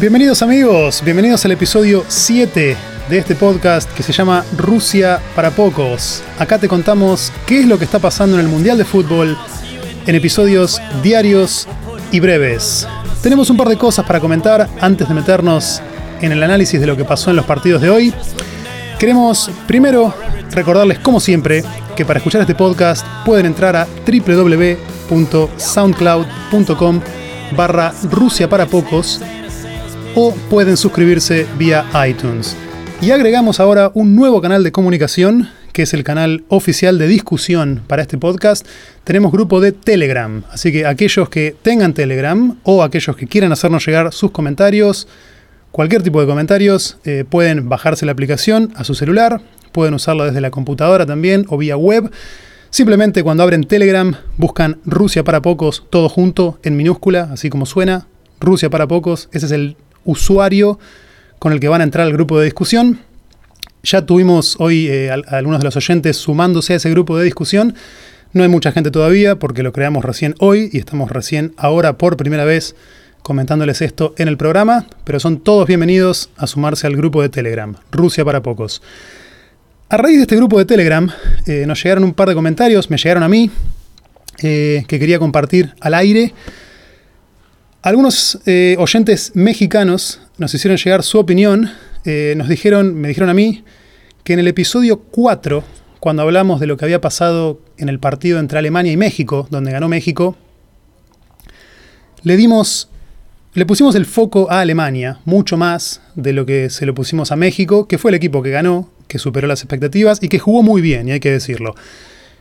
Bienvenidos amigos, bienvenidos al episodio 7 de este podcast que se llama Rusia para pocos. Acá te contamos qué es lo que está pasando en el Mundial de Fútbol en episodios diarios y breves. Tenemos un par de cosas para comentar antes de meternos en el análisis de lo que pasó en los partidos de hoy. Queremos primero recordarles como siempre que para escuchar este podcast pueden entrar a www.soundcloud.com barra Rusia para pocos o pueden suscribirse vía iTunes. Y agregamos ahora un nuevo canal de comunicación, que es el canal oficial de discusión para este podcast. Tenemos grupo de Telegram, así que aquellos que tengan Telegram o aquellos que quieran hacernos llegar sus comentarios, cualquier tipo de comentarios, eh, pueden bajarse la aplicación a su celular, pueden usarlo desde la computadora también o vía web. Simplemente cuando abren Telegram buscan Rusia para pocos, todo junto, en minúscula, así como suena, Rusia para pocos, ese es el usuario con el que van a entrar al grupo de discusión. Ya tuvimos hoy eh, algunos de los oyentes sumándose a ese grupo de discusión. No hay mucha gente todavía porque lo creamos recién hoy y estamos recién ahora por primera vez comentándoles esto en el programa, pero son todos bienvenidos a sumarse al grupo de Telegram, Rusia para pocos. A raíz de este grupo de Telegram eh, nos llegaron un par de comentarios, me llegaron a mí, eh, que quería compartir al aire. Algunos oyentes mexicanos nos hicieron llegar su opinión, eh, nos dijeron, me dijeron a mí, que en el episodio 4, cuando hablamos de lo que había pasado en el partido entre Alemania y México, donde ganó México, le dimos, le pusimos el foco a Alemania, mucho más de lo que se lo pusimos a México, que fue el equipo que ganó, que superó las expectativas y que jugó muy bien, y hay que decirlo.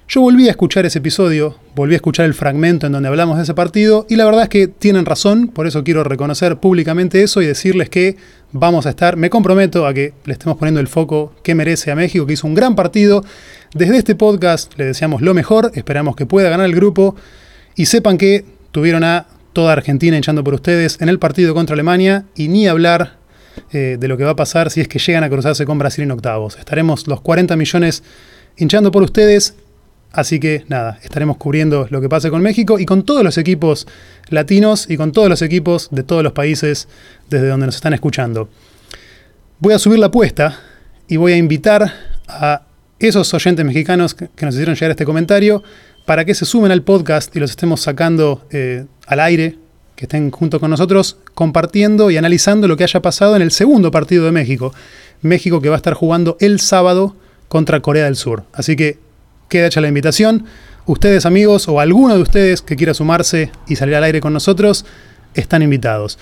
Yo volví a escuchar ese episodio, volví a escuchar el fragmento en donde hablamos de ese partido y la verdad es que tienen razón, por eso quiero reconocer públicamente eso y decirles que vamos a estar, me comprometo a que le estemos poniendo el foco que merece a México, que hizo un gran partido. Desde este podcast le deseamos lo mejor, esperamos que pueda ganar el grupo y sepan que tuvieron a toda Argentina hinchando por ustedes en el partido contra Alemania y ni hablar eh, de lo que va a pasar si es que llegan a cruzarse con Brasil en octavos. Estaremos los 40 millones hinchando por ustedes Así que nada, estaremos cubriendo lo que pase con México y con todos los equipos latinos y con todos los equipos de todos los países desde donde nos están escuchando. Voy a subir la apuesta y voy a invitar a esos oyentes mexicanos que nos hicieron llegar este comentario para que se sumen al podcast y los estemos sacando eh, al aire, que estén junto con nosotros compartiendo y analizando lo que haya pasado en el segundo partido de México. México que va a estar jugando el sábado contra Corea del Sur. Así que queda hecha la invitación. Ustedes amigos o alguno de ustedes que quiera sumarse y salir al aire con nosotros, están invitados.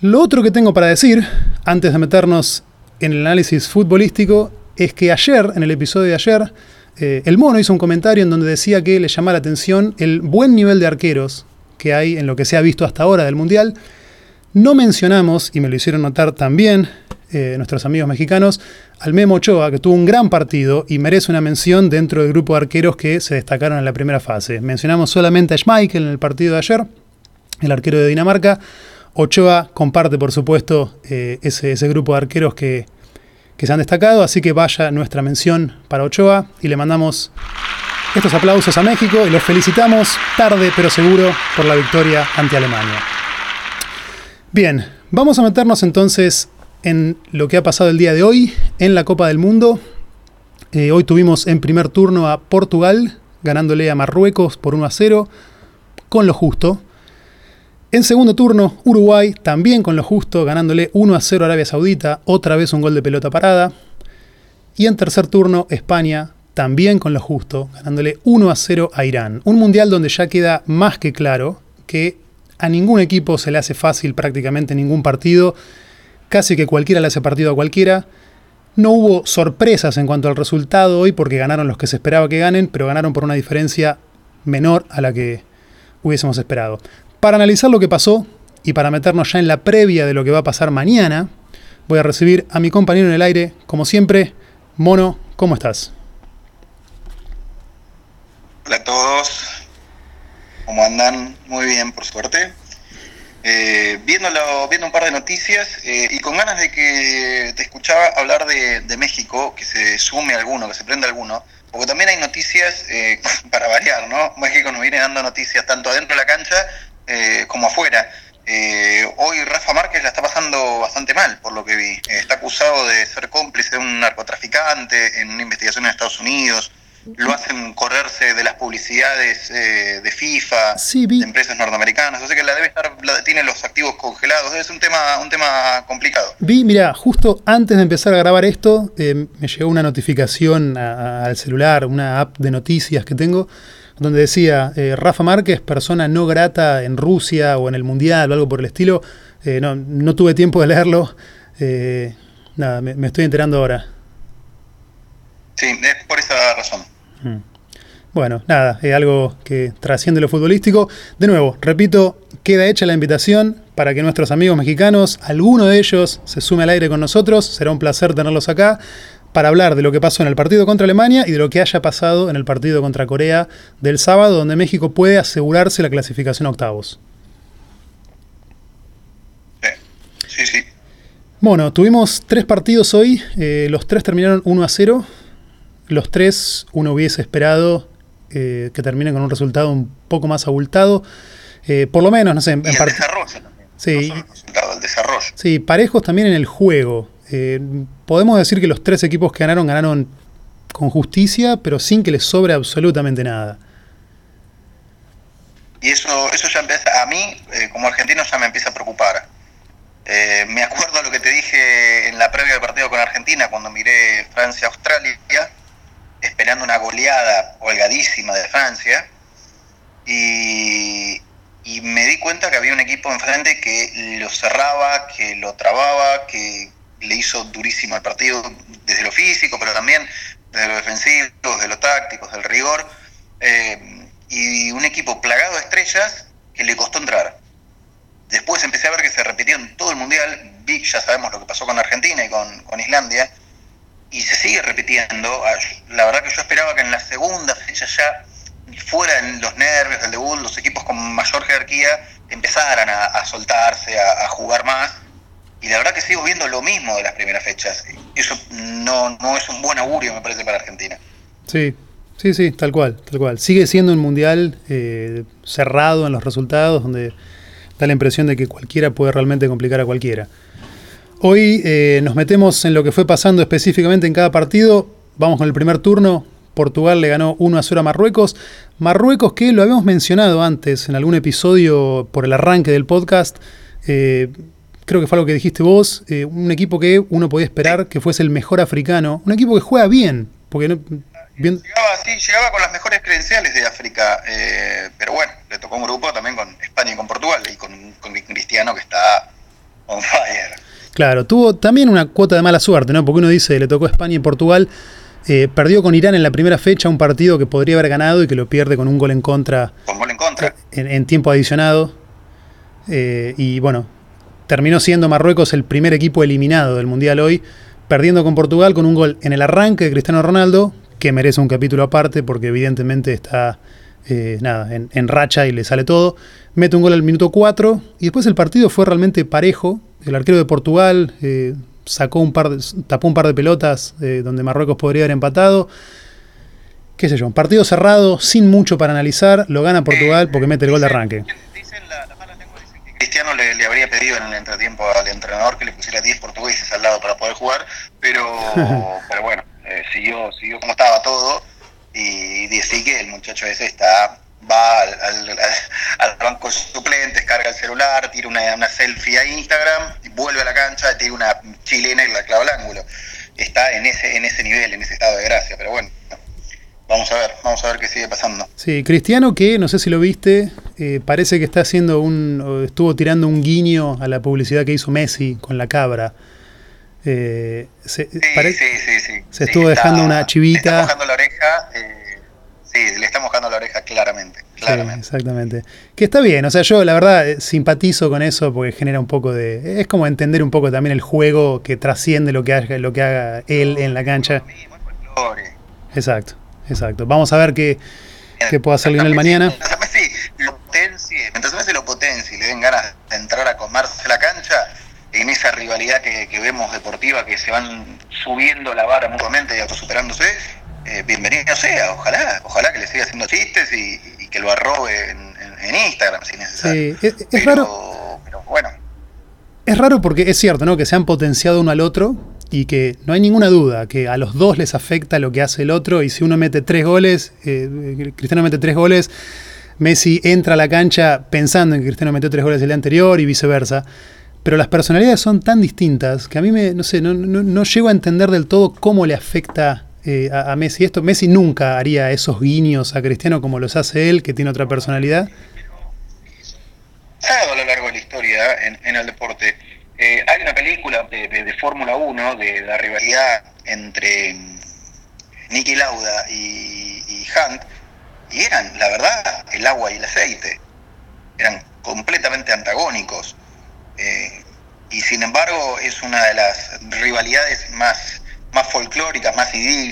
Lo otro que tengo para decir, antes de meternos en el análisis futbolístico, es que ayer, en el episodio de ayer, eh, el mono hizo un comentario en donde decía que le llama la atención el buen nivel de arqueros que hay en lo que se ha visto hasta ahora del Mundial. No mencionamos, y me lo hicieron notar también eh, nuestros amigos mexicanos, al Memo Ochoa, que tuvo un gran partido y merece una mención dentro del grupo de arqueros que se destacaron en la primera fase. Mencionamos solamente a Schmeichel en el partido de ayer, el arquero de Dinamarca. Ochoa comparte, por supuesto, eh, ese, grupo de arqueros que, que se han destacado, así que vaya nuestra mención para Ochoa y le mandamos estos aplausos a México y los felicitamos tarde pero seguro por la victoria ante Alemania. Bien, vamos a meternos entonces en lo que ha pasado el día de hoy en la Copa del Mundo. Eh, hoy tuvimos en primer turno a Portugal, ganándole a Marruecos por 1 a 0, con lo justo. En segundo turno, Uruguay, también con lo justo, ganándole 1 a 0 a Arabia Saudita, otra vez un gol de pelota parada. Y en tercer turno, España, también con lo justo, ganándole 1 a 0 a Irán. Un mundial donde ya queda más que claro que a ningún equipo se le hace fácil prácticamente ningún partido casi que cualquiera le hace partido a cualquiera. No hubo sorpresas en cuanto al resultado hoy porque ganaron los que se esperaba que ganen, pero ganaron por una diferencia menor a la que hubiésemos esperado. Para analizar lo que pasó y para meternos ya en la previa de lo que va a pasar mañana, voy a recibir a mi compañero en el aire, como siempre. Mono, ¿cómo estás? Hola a todos, ¿cómo andan? Muy bien, por suerte eh, viéndolo, viendo un par de noticias eh, y con ganas de que te escuchaba hablar de, México, que se sume alguno, que se prenda alguno, porque también hay noticias eh, para variar, ¿no? México nos viene dando noticias tanto adentro de la cancha eh, como afuera. Eh, hoy Rafa Márquez la está pasando bastante mal, por lo que vi. está acusado de ser cómplice de un narcotraficante en una investigación en Estados Unidos lo hacen correrse de las publicidades eh, de FIFA, de empresas norteamericanas, o sea que la debe estar, tiene los activos congelados, es un tema, un tema complicado. Vi, mira, justo antes de empezar a grabar esto, eh, me llegó una notificación al celular, una app de noticias que tengo, donde decía eh, Rafa Márquez, persona no grata en Rusia o en el Mundial o algo por el estilo. no, no tuve tiempo de leerlo. nada, me estoy enterando ahora. Sí, es por esa razón. Mm. Bueno, nada, es algo que trasciende lo futbolístico. De nuevo, repito, queda hecha la invitación para que nuestros amigos mexicanos, alguno de ellos, se sume al aire con nosotros. Será un placer tenerlos acá para hablar de lo que pasó en el partido contra Alemania y de lo que haya pasado en el partido contra Corea del sábado, donde México puede asegurarse la clasificación a octavos. Sí, sí. Bueno, tuvimos tres partidos hoy, eh, los tres terminaron 1 a 0 los tres uno hubiese esperado eh, que terminen con un resultado un poco más abultado. Eh, por lo menos, no sé, en, el desarrollo también. Sí, el desarrollo. Sí, parejos también en el juego. Eh, podemos decir que los tres equipos que ganaron, ganaron con justicia, pero sin que les sobre absolutamente nada. Y eso, eso ya empieza, a mí, como argentino, ya me empieza a preocupar. me acuerdo lo que te dije en la previa del partido con Argentina, cuando miré Francia-Australia, esperando una goleada holgadísima de Francia y, me di cuenta que había un equipo enfrente que lo cerraba, que lo trababa, que le hizo durísimo el partido desde lo físico, pero también desde lo defensivo, desde lo táctico, del rigor. Eh, y un equipo plagado de estrellas que le costó entrar. Después empecé a ver que se repitió en todo el mundial. Vi, ya sabemos lo que pasó con Argentina y con, con Islandia y se sigue repitiendo. Ah, la verdad que yo esperaba que en la segunda fecha ya fuera los nervios del debut, los equipos con mayor jerarquía empezaran a, soltarse, a, jugar más. Y la verdad que sigo viendo lo mismo de las primeras fechas. Eso no, no es un buen augurio, me parece, para Argentina. Sí, sí, sí, tal cual, tal cual. Sigue siendo un mundial eh, cerrado en los resultados, donde da la impresión de que cualquiera puede realmente complicar a cualquiera. Hoy eh, nos metemos en lo que fue pasando específicamente en cada partido. Vamos con el primer turno. Portugal le ganó 1 a 0 a Marruecos. Marruecos que lo habíamos mencionado antes en algún episodio por el arranque del podcast. Eh, creo que fue algo que dijiste vos. Eh, un equipo que uno podía esperar que fuese el mejor africano. Un equipo que juega bien. Porque llegaba, sí, llegaba con las mejores credenciales de África. pero bueno, le tocó un grupo también con España y con Portugal. Y con, con Cristiano que está on fire. Claro, tuvo también una cuota de mala suerte, ¿no? Porque uno dice, le tocó España y Portugal. Eh, perdió con Irán en la primera fecha un partido que podría haber ganado y que lo pierde con un gol en contra. Con gol en contra. En, tiempo adicionado. Eh, y bueno, terminó siendo Marruecos el primer equipo eliminado del Mundial hoy, perdiendo con Portugal con un gol en el arranque de Cristiano Ronaldo, que merece un capítulo aparte porque evidentemente está eh, nada, en, en, racha y le sale todo. Mete un gol al minuto 4 y después el partido fue realmente parejo el arquero de Portugal eh, sacó un par de, tapó un par de pelotas eh, donde Marruecos podría haber empatado. Qué sé yo, un partido cerrado, sin mucho para analizar, lo gana Portugal eh, porque mete el gol de arranque. Dicen que Cristiano le, habría pedido en el entretiempo al entrenador que le pusiera 10 portugueses al lado para poder jugar, pero, pero bueno, siguió, siguió como estaba todo y dice que el muchacho ese está va al, banco suplentes, carga el celular, tira una, selfie a Instagram, vuelve a la cancha, tira una chilena y la clava al ángulo. Está en ese, en ese nivel, en ese estado de gracia, pero bueno. Vamos a ver, vamos a ver qué sigue pasando. Sí, Cristiano que, no sé si lo viste, eh, parece que está haciendo un, estuvo tirando un guiño a la publicidad que hizo Messi con la cabra. Eh, se, sí, sí, sí, Se estuvo dejando una chivita. Está la oreja. Eh, Sí, le está mojando la oreja claramente. claramente. exactamente. Que está bien, o sea, yo la verdad eh, simpatizo con eso porque genera un poco de. Es como entender un poco también el juego que trasciende lo que haga, lo que haga él en la cancha. Exacto, exacto. Vamos a ver qué, qué puede hacer Lionel mañana. lo potencie, mientras se lo potencie y le den ganas de entrar a comerse la cancha, en esa rivalidad que, que vemos deportiva, que se van subiendo la vara mutuamente y autosuperándose, eh, bienvenido sea, ojalá, ojalá que le siga haciendo chistes y, que lo arrobe en, Instagram si necesario. Sí, es, raro. Es raro porque es cierto, ¿no? Que se han potenciado uno al otro y que no hay ninguna duda que a los dos les afecta lo que hace el otro y si uno mete tres goles, eh, Cristiano mete tres goles, Messi entra a la cancha pensando en que Cristiano metió tres goles el día anterior y viceversa. Pero las personalidades son tan distintas que a mí me, no sé, no, no, llego a entender del todo cómo le afecta eh, a, Messi esto. Messi nunca haría esos guiños a Cristiano como los hace él, que tiene otra personalidad a lo largo de la historia en, el deporte. Eh, hay una película de, Fórmula 1 de la rivalidad entre Nicky Lauda y, Hunt, y eran, la verdad, el agua y el aceite. Eran completamente antagónicos. Eh, y sin embargo es una de las rivalidades más, más folclóricas, más,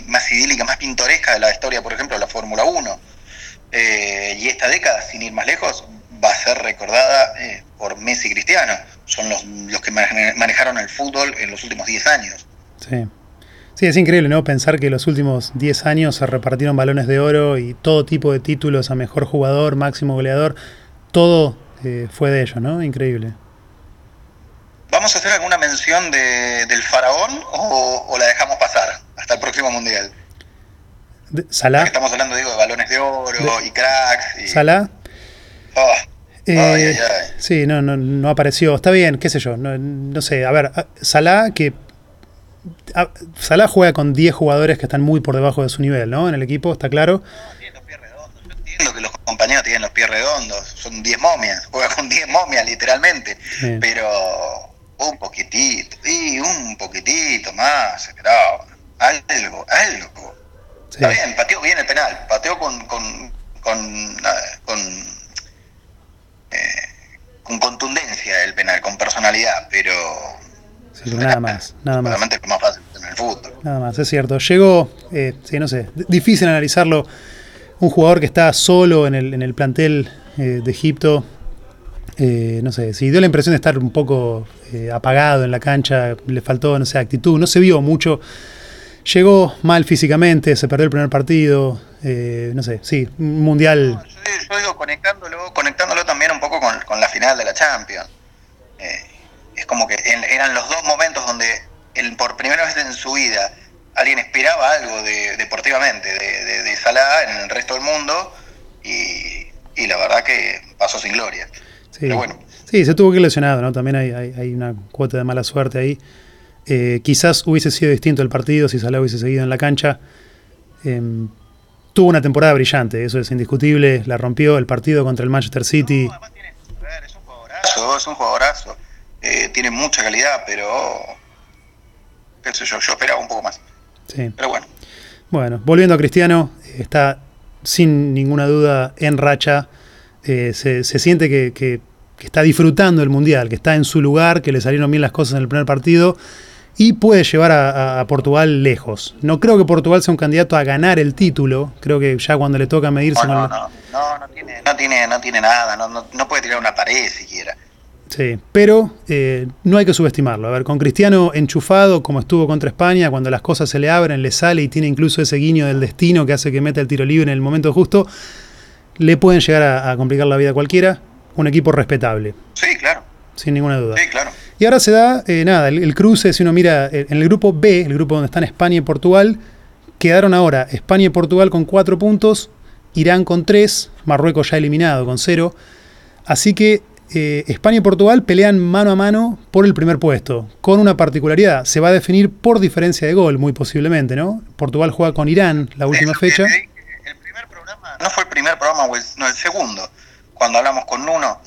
más idílicas, más pintorescas de la historia, por ejemplo, la Fórmula 1. Eh, y esta década, sin ir más lejos, va a ser recordada eh, por Messi y Cristiano. Son los, los que manejaron el fútbol en los últimos 10 años. Sí. Sí, es increíble, ¿no? Pensar que los últimos 10 años se repartieron balones de oro y todo tipo de títulos a mejor jugador, máximo goleador. Todo fue de ellos, ¿no? Increíble. ¿Vamos a hacer alguna mención de, del faraón o, la dejamos pasar hasta el próximo mundial? ¿Salah? Estamos hablando, digo, de balones de oro y cracks. Y... ¿Salah? Ah, eh, sí, no, no, no, apareció. Está bien, qué sé yo. No, sé. A ver, Salah, que. Salah juega con 10 jugadores que están muy por debajo de su nivel, ¿no? En el equipo, está claro. No, tiene los pies redondos. Yo entiendo que los compañeros tienen los pies redondos. Son 10 momias. Juega con 10 momias, literalmente. Pero un poquitito, y un poquitito más. Pero algo, algo. Está bien, pateó bien el penal. Pateó con, con, con, con eh, con contundencia el penal, con personalidad, pero... nada más, nada más. Realmente es más fácil en el fútbol. Nada más, es cierto. Llegó, eh, sí, no sé, difícil analizarlo. Un jugador que está solo en el, en el plantel eh, de Egipto, eh, no sé, si dio la impresión de estar un poco apagado en la cancha, le faltó, no sé, actitud, no se vio mucho. Llegó mal físicamente, se perdió el primer partido, no sé, sí, un mundial yo digo, conectándolo, conectándolo también un poco con, la final de la Champions. Eh, es como que eran los dos momentos donde por primera vez en su vida alguien esperaba algo de, deportivamente de, de, Salah en el resto del mundo y, la verdad que pasó sin gloria. Sí. Pero bueno. Sí, se tuvo que lesionado, ¿no? También hay, una cuota de mala suerte ahí. Eh, quizás hubiese sido distinto el partido si Salah hubiese seguido en la cancha. Em, tuvo una temporada brillante, eso es indiscutible, la rompió el partido contra el Manchester City. es un jugadorazo, es un jugadorazo, eh, tiene mucha calidad, pero qué sé yo, yo esperaba un poco más. Sí. Pero bueno. Bueno, volviendo a Cristiano, está sin ninguna duda en racha, eh, se, siente que, que está disfrutando el Mundial, que está en su lugar, que le salieron bien las cosas en el primer partido y puede llevar a, Portugal lejos. No creo que Portugal sea un candidato a ganar el título, creo que ya cuando le toca medirse... No, no, no, no, tiene, no, tiene, no tiene nada, no, puede tirar una pared siquiera. Sí, pero eh, no hay que subestimarlo. A ver, con Cristiano enchufado, como estuvo contra España, cuando las cosas se le abren, le sale y tiene incluso ese guiño del destino que hace que meta el tiro libre en el momento justo, le pueden llegar a, a complicar la vida a cualquiera. Un equipo respetable. Sí, claro. Sin ninguna duda. Sí, claro. Y ahora se da, eh, nada, el, cruce, si uno mira eh, en el grupo B, el grupo donde están España y Portugal, quedaron ahora España y Portugal con cuatro puntos, Irán con tres, Marruecos ya eliminado con cero. Así que eh, España y Portugal pelean mano a mano por el primer puesto, con una particularidad, se va a definir por diferencia de gol, muy posiblemente, ¿no? Portugal juega con Irán la última fecha. El programa, no fue el primer programa, no el segundo, cuando hablamos con Nuno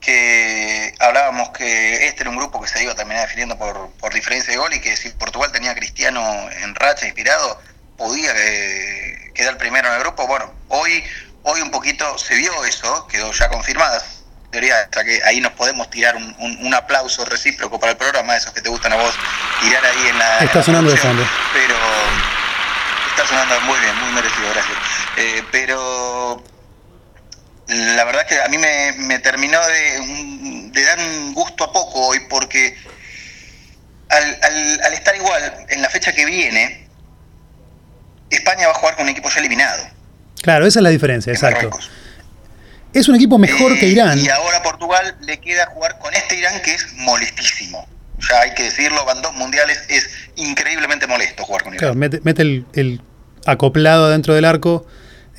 que hablábamos que este era un grupo que se iba a terminar definiendo por, por diferencia de gol y que si Portugal tenía a Cristiano en racha inspirado, podía eh, quedar primero en el grupo. Bueno, hoy, hoy un poquito se vio eso, quedó ya confirmada. Teoría, que ahí nos podemos tirar un, un, aplauso recíproco para el programa, esos que te gustan a vos, tirar ahí en la. Está sonando de fondo. Pero está sonando muy bien, muy merecido, gracias. Eh, pero la verdad que a mí me, terminó de, dar un gusto a poco hoy porque al, estar igual en la fecha que viene, España va a jugar con un equipo ya eliminado. Claro, esa es la diferencia, exacto. Es un equipo mejor que Irán. Y ahora Portugal le queda jugar con este Irán que es molestísimo. Ya hay que decirlo, van dos mundiales, es increíblemente molesto jugar con Irán. Claro, mete, mete el, el, acoplado dentro del arco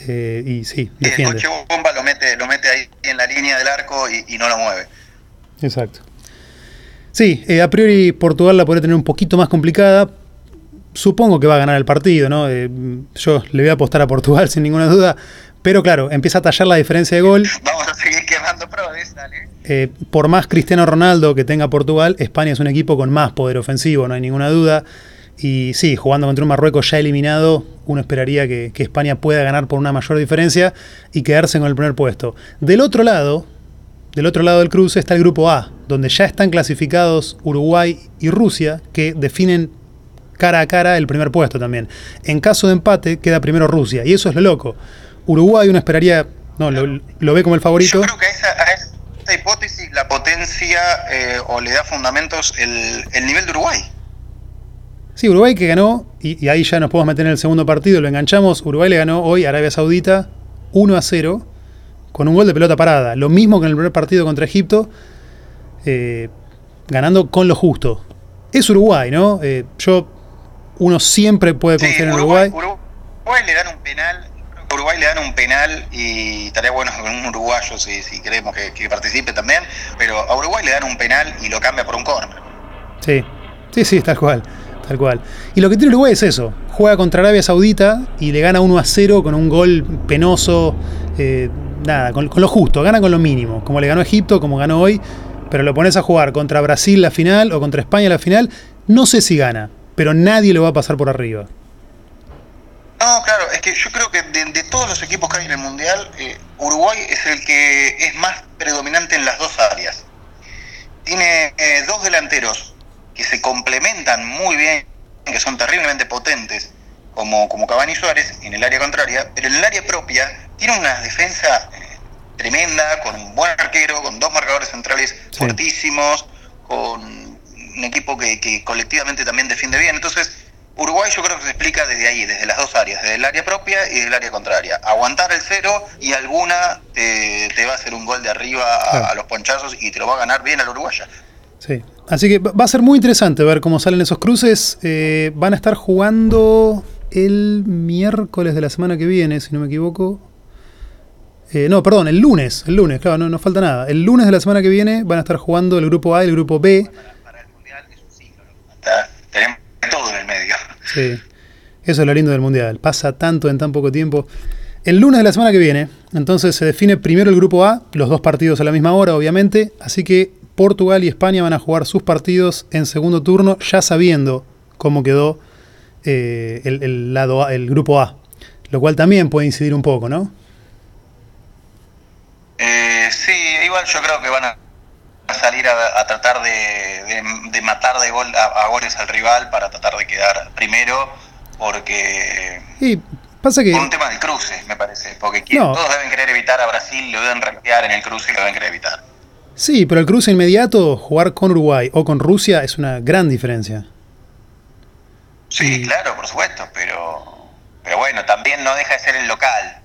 eh, y sí, defiende. El coche bomba lo mete, lo mete ahí en la línea del arco y, y no lo mueve. Exacto. Sí, eh, a priori Portugal la podría tener un poquito más complicada. Supongo que va a ganar el partido, ¿no? Eh, yo le voy a apostar a Portugal sin ninguna duda. Pero claro, empieza a tallar la diferencia de gol. Vamos a seguir Eh, por más Cristiano Ronaldo que tenga Portugal, España es un equipo con más poder ofensivo, no hay ninguna duda. Y sí, jugando contra un Marruecos ya eliminado, uno esperaría que, que, España pueda ganar por una mayor diferencia y quedarse con el primer puesto. Del otro lado, del otro lado del cruce está el grupo A, donde ya están clasificados Uruguay y Rusia, que definen cara a cara el primer puesto también. En caso de empate, queda primero Rusia, y eso es lo loco. Uruguay uno esperaría, no, lo, lo ve como el favorito. Yo creo que a esa, a esa hipótesis la potencia eh, o le da fundamentos el, el, nivel de Uruguay. Sí, Uruguay que ganó, y, y, ahí ya nos podemos meter en el segundo partido, lo enganchamos, Uruguay le ganó hoy a Arabia Saudita 1 a 0 con un gol de pelota parada. Lo mismo que en el primer partido contra Egipto, eh, ganando con lo justo. Es Uruguay, ¿no? Eh, yo, uno siempre puede confiar sí, en Uruguay. Uruguay. Uruguay le dan un penal Uruguay le dan un penal y estaría bueno con un uruguayo si, queremos que, participe también, pero a Uruguay le dan un penal y lo cambia por un córner. Sí, sí, sí, tal cual, tal cual. Y lo que tiene Uruguay es eso, juega contra Arabia Saudita y le gana 1 a 0 con un gol penoso, eh, nada, con, con, lo justo, gana con lo mínimo, como le ganó Egipto, como ganó hoy, pero lo pones a jugar contra Brasil la final o contra España la final, no sé si gana, pero nadie lo va a pasar por arriba. No, claro, es que yo creo que de, de todos los equipos que hay en el Mundial, eh, Uruguay es el que es más predominante en las dos áreas. Tiene eh, dos delanteros que se complementan muy bien, que son terriblemente potentes, como, como Cavani y Suárez en el área contraria, pero en el área propia tiene una defensa eh, tremenda, con un buen arquero, con dos marcadores centrales sí. fuertísimos, con un equipo que, que colectivamente también defiende bien. Entonces, Uruguay yo creo que se explica desde ahí, desde las dos áreas, desde el área propia y desde el área contraria. Aguantar el cero y alguna te, te va a hacer un gol de arriba a, a, los ponchazos y te lo va a ganar bien al uruguaya. Sí, así que va a ser muy interesante ver cómo salen esos cruces. Eh, van a estar jugando el miércoles de la semana que viene, si no me equivoco. Eh, no, perdón, el lunes, el lunes, claro, no, no falta nada. El lunes de la semana que viene van a estar jugando el grupo A y el grupo B. Para el Mundial es un ciclo, ¿no? Tenemos todo en el medio. Sí, eso es lo lindo del Mundial. Pasa tanto en tan poco tiempo. El lunes de la semana que viene, entonces se define primero el grupo A, los dos partidos a la misma hora, obviamente. Así que Portugal y España van a jugar sus partidos en segundo turno, ya sabiendo cómo quedó eh, el, lado el grupo A. Lo cual también puede incidir un poco, ¿no? Eh, sí, igual yo creo que van a salir a, a tratar de, de, de, matar de gol a, a, goles al rival para tratar de quedar primero, porque y pasa que por un tema del cruce, me parece, porque quieren, no. todos deben querer evitar a Brasil, lo deben rankear en el cruce y lo deben querer evitar. Sí, pero el cruce inmediato, jugar con Uruguay o con Rusia es una gran diferencia. Sí, y... claro, por supuesto, pero, pero bueno, también no deja de ser el local.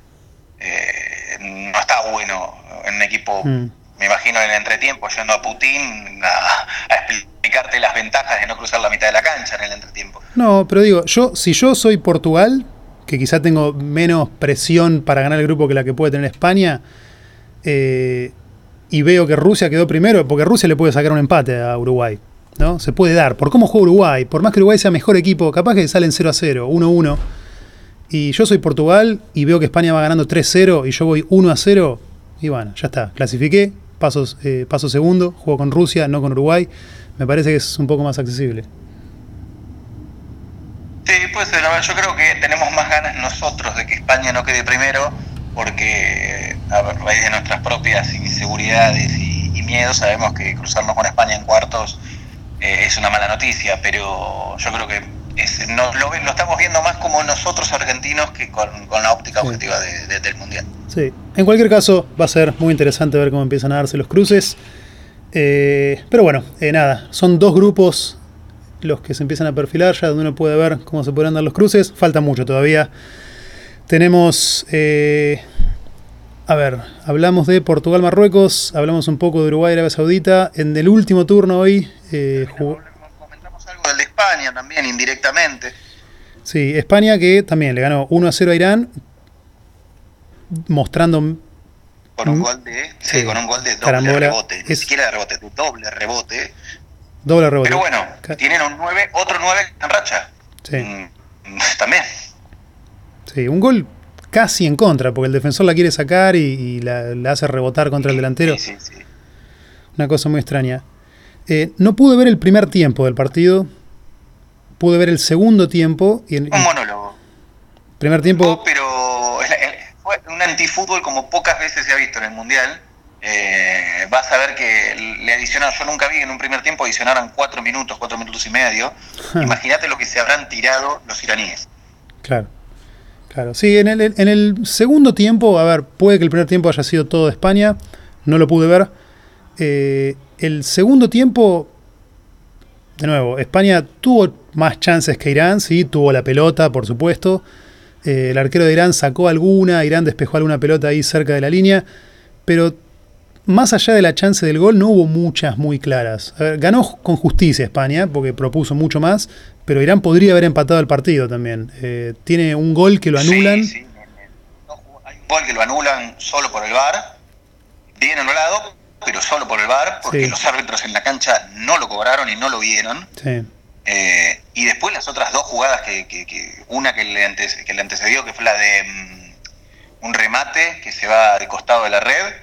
Eh, no está bueno en un equipo mm me imagino en el entretiempo yendo a Putin a, explicarte las ventajas de no cruzar la mitad de la cancha en el entretiempo. No, pero digo, yo si yo soy Portugal, que quizá tengo menos presión para ganar el grupo que la que puede tener España, eh, y veo que Rusia quedó primero, porque Rusia le puede sacar un empate a Uruguay, ¿no? Se puede dar, por cómo juega Uruguay, por más que Uruguay sea mejor equipo, capaz que salen 0 a 0, 1 a 1. Y yo soy Portugal y veo que España va ganando 3-0 y yo voy 1 a 0, y bueno, ya está, clasifiqué, pasos, eh, paso segundo, juego con Rusia, no con Uruguay, me parece que es un poco más accesible. Sí, puede ser, a ver, yo creo que tenemos más ganas nosotros de que España no quede primero, porque a raíz de nuestras propias inseguridades y, y miedos sabemos que cruzarnos con España en cuartos eh, es una mala noticia, pero yo creo que es, no, lo, lo, estamos viendo más como nosotros argentinos que con, con la óptica sí. objetiva de, de, del Mundial. Sí, en cualquier caso va a ser muy interesante ver cómo empiezan a darse los cruces. Eh, pero bueno, eh, nada, son dos grupos los que se empiezan a perfilar ya, donde uno puede ver cómo se podrán dar los cruces. Falta mucho todavía. Tenemos eh, A ver, hablamos de Portugal-Marruecos, hablamos un poco de Uruguay-Arabia Saudita. En el último turno hoy jugó... Comentamos algo del de España también, indirectamente. Sí, España que también le ganó 1 a 0 a Irán, mostrando. Con un gol de, sí, sí, con un gol de doble carambola. rebote. Ni Es- siquiera de rebote, de doble rebote. Doble rebote. Pero bueno, tienen un 9, otro 9 en racha. Sí, Mm, También. sí, un gol casi en contra, porque el defensor la quiere sacar y, y la, la hace rebotar contra el delantero. Sí, sí, sí. Una cosa muy extraña. Eh, no pude ver el primer tiempo del partido. Pude ver el segundo tiempo. Y en Un monólogo. primer tiempo. pero es la- el- fue un antifútbol como pocas veces se ha visto en el Mundial. Eh, vas a ver que le adicionaron, yo nunca vi en un primer tiempo adicionaron cuatro minutos, cuatro minutos y medio. Imagínate lo que se habrán tirado los iraníes. Claro. Claro. Sí, en el, en el segundo tiempo, a ver, puede que el primer tiempo haya sido todo de España. No lo pude ver. Eh, el segundo tiempo, de nuevo, España tuvo más chances que Irán, sí, tuvo la pelota, por supuesto. Eh, el arquero de Irán sacó alguna, Irán despejó alguna pelota ahí cerca de la línea, pero más allá de la chance del gol, no hubo muchas muy claras. A ver, ganó con justicia España, porque propuso mucho más, pero Irán podría haber empatado el partido también. Eh, tiene un gol que lo anulan. Sí, sí. Hay un gol que lo anulan solo por el VAR, bien anulado, pero solo por el VAR, porque Sí. los árbitros en la cancha no lo cobraron y no lo vieron. Sí, Eh, y después las otras dos jugadas, que, que- que- una que le, antes- que le antecedió, que fue la de mm, un remate que se va de costado de la red,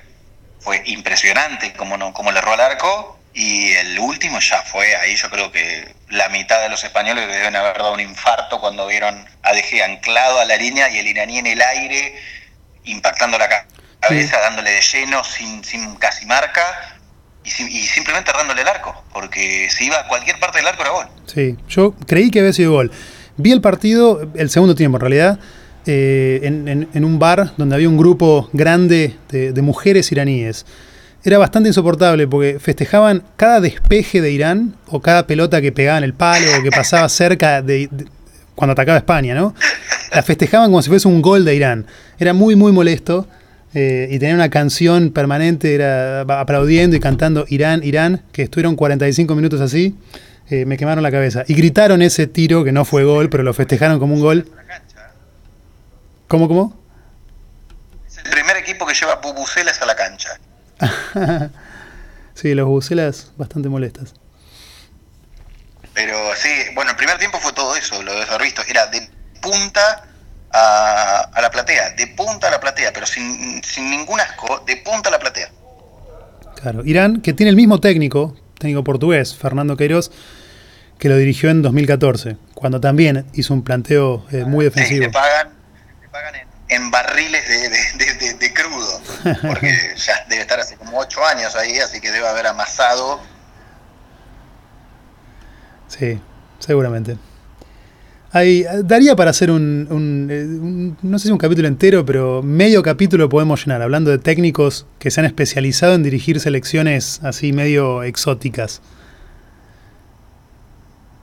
fue impresionante como, no, como le erró al arco. Y el último ya fue, ahí yo creo que la mitad de los españoles le deben haber dado un infarto cuando vieron a De Gea anclado a la línea y el iraní en el aire, impactando la ca- cabeza, dándole de lleno, sin, sin casi marca, y, y simplemente errándole el arco, porque si iba a cualquier parte del arco era gol. sí. Yo creí que había sido gol. Vi el partido, el segundo tiempo en realidad, eh, en, en- en un bar donde había un grupo grande de, de mujeres iraníes. Era bastante insoportable porque festejaban cada despeje de Irán o cada pelota que pegaba en el palo o que pasaba cerca de, de- cuando atacaba España, ¿no? La festejaban como si fuese un gol de Irán. Era muy, muy molesto. Eh, y tenía una canción permanente, era aplaudiendo y cantando Irán, Irán, que estuvieron 45 minutos así. eh, me quemaron la cabeza. Y gritaron ese tiro, que no fue gol, pero lo festejaron como un gol. ¿Cómo, cómo? Es el primer equipo que lleva bubucelas a la cancha. sí, los bucelas bastante molestas. Pero sí, bueno, el primer tiempo fue todo eso, lo de visto. Era de punta a, a la platea, de punta a la platea, pero sin, sin ningún asco, de punta a la platea. Claro, Irán, que tiene el mismo técnico, técnico portugués, Fernando Queiroz, que lo dirigió en 2014, cuando también hizo un planteo eh, muy Sí, defensivo. te pagan, pagan en, en barriles de, de- de- de- de crudo, porque ya debe estar hace como ocho años ahí, así que debe haber amasado. Sí, seguramente. Hay, daría para hacer un, un, eh, un- no sé si un capítulo entero, pero medio capítulo podemos llenar, hablando de técnicos que se han especializado en dirigir selecciones así medio exóticas.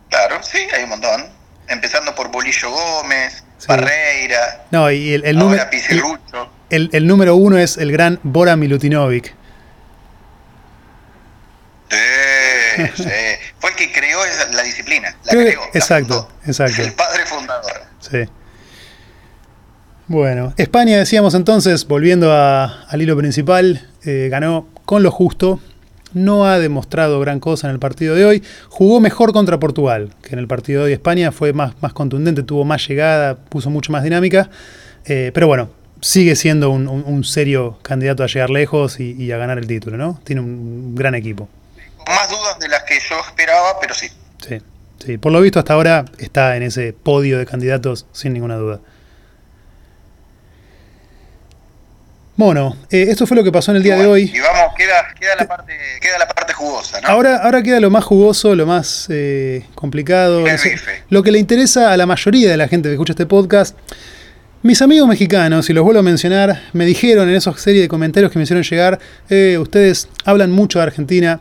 Claro, sí, hay un montón. Empezando por Bolillo Gómez, Sí. Barreira, No, y el, el, número, ahora Pizarrucho. el, el número uno es el gran Bora Milutinovic. Sí, sí. Fue el que creó esa- la disciplina. La Creo creó. exacto, exacto. El padre fundador. Sí. Bueno, España, decíamos entonces, volviendo a- al hilo principal, eh, ganó con lo justo. No ha demostrado gran cosa en el partido de hoy. Jugó mejor contra Portugal que en el partido de hoy. España fue más, más contundente, tuvo más llegada, puso mucho más dinámica. Eh, pero bueno, sigue siendo un, un- un serio candidato a llegar lejos y, y a ganar el título, ¿no? Tiene un gran equipo. Más dudas de las que yo esperaba, pero sí. Sí, sí. Por lo visto hasta ahora está en ese podio de candidatos sin ninguna duda. Bueno, eh, esto fue lo que pasó en el día de hoy. Y vamos, queda, queda, la, parte, queda la parte jugosa, ¿no? Ahora, ahora queda lo más jugoso, lo más eh, complicado, no sé, lo que le interesa a la mayoría de la gente que escucha este podcast. Mis amigos mexicanos, y los vuelvo a mencionar, me dijeron en esa serie de comentarios que me hicieron llegar, eh, ustedes hablan mucho de Argentina.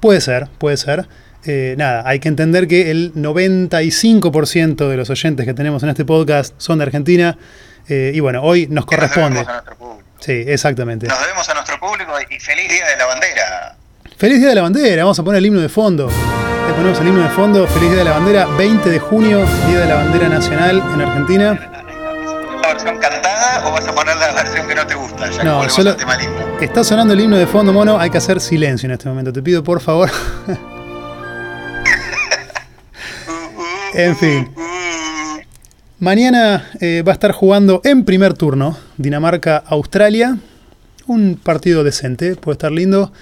Puede ser, puede ser. Eh, nada, hay que entender que el 95% de los oyentes que tenemos en este podcast son de Argentina. eh, y bueno, hoy nos Que nos corresponde. debemos a nuestro público. Sí, exactamente. Nos debemos a nuestro público y feliz Día de la Bandera. Feliz Día de la Bandera, vamos a poner el himno de fondo. Le ponemos el himno de fondo, Feliz Día de la Bandera, 20 de junio, Día de la Bandera Nacional en Argentina. ¿La versión cantada o vas a poner la versión que no te gusta? Ya no, solo está sonando el himno de fondo, mono, hay que hacer silencio en este momento. Te pido por favor. en fin. Mañana eh, va a estar jugando en primer turno Dinamarca-Australia. Un partido decente, puede estar lindo.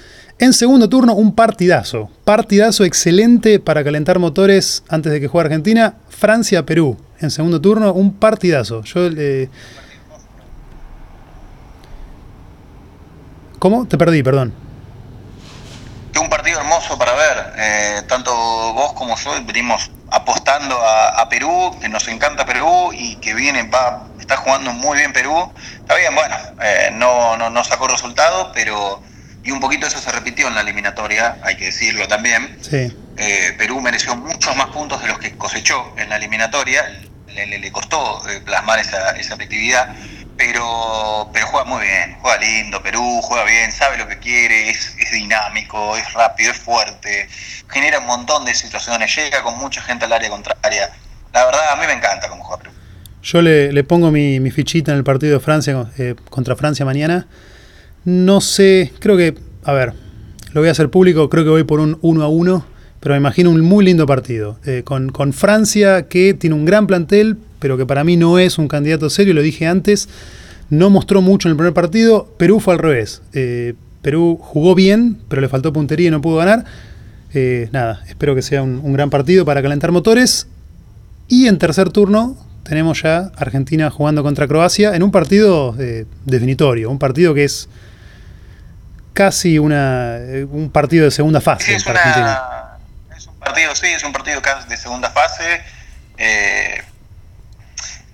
En segundo turno, un partidazo. Partidazo excelente para calentar motores antes de que juegue Argentina. Francia-Perú. En segundo turno, un partidazo. Yo. ¿Cómo? Te perdí, perdón. Un partido hermoso para ver. Eh, tanto vos como yo venimos apostando a, Perú, que nos encanta Perú y que viene, va, está jugando muy bien Perú. Está bien, bueno, eh, no, no, no sacó resultado, pero y un poquito eso se repitió en la eliminatoria, hay que decirlo también. Sí. Eh, Perú mereció muchos más puntos de los que cosechó en la eliminatoria, le, le, costó eh, plasmar esa, esa efectividad, pero, pero juega muy bien, juega lindo, Perú juega bien, sabe lo que quiere, es, es dinámico, es rápido, es fuerte, genera un montón de situaciones, llega con mucha gente al área contraria. La verdad, a mí me encanta cómo juega Perú. Yo le, le pongo mi, mi, fichita en el partido de Francia eh, contra Francia mañana. No sé, creo que, a ver, lo voy a hacer público, creo que voy por un 1 a 1, pero me imagino un muy lindo partido. Eh, con, con, Francia, que tiene un gran plantel, pero que para mí no es un candidato serio, lo dije antes, no mostró mucho en el primer partido. Perú fue al revés. Eh, Perú jugó bien, pero le faltó puntería y no pudo ganar. Eh, nada, espero que sea un, un, gran partido para calentar motores. Y en tercer turno tenemos ya Argentina jugando contra Croacia en un partido definitorio, un partido que es casi una, eh, un partido de segunda fase sí, es para una, Argentina. Es un partido, sí, es un partido de segunda fase. Eh,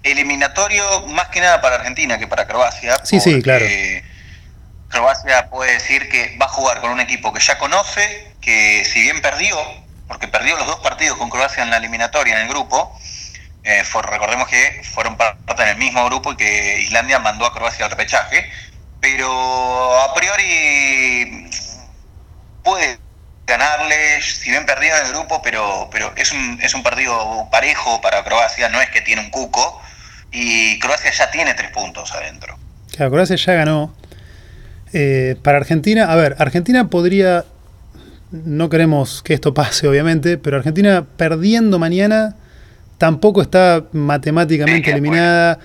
eliminatorio más que nada para Argentina que para Croacia. Sí, sí, claro. Croacia puede decir que va a jugar con un equipo que ya conoce, que si bien perdió, porque perdió los dos partidos con Croacia en la eliminatoria en el grupo, eh, for, recordemos que fueron parte en el mismo grupo y que Islandia mandó a Croacia al repechaje, pero a priori puede ganarle, si bien perdió en el grupo, pero, pero es, un, es un partido parejo para Croacia, no es que tiene un cuco, y Croacia ya tiene tres puntos adentro. Claro, Croacia ya ganó. Eh, para Argentina, a ver, Argentina podría, no queremos que esto pase obviamente, pero Argentina perdiendo mañana tampoco está matemáticamente eliminada.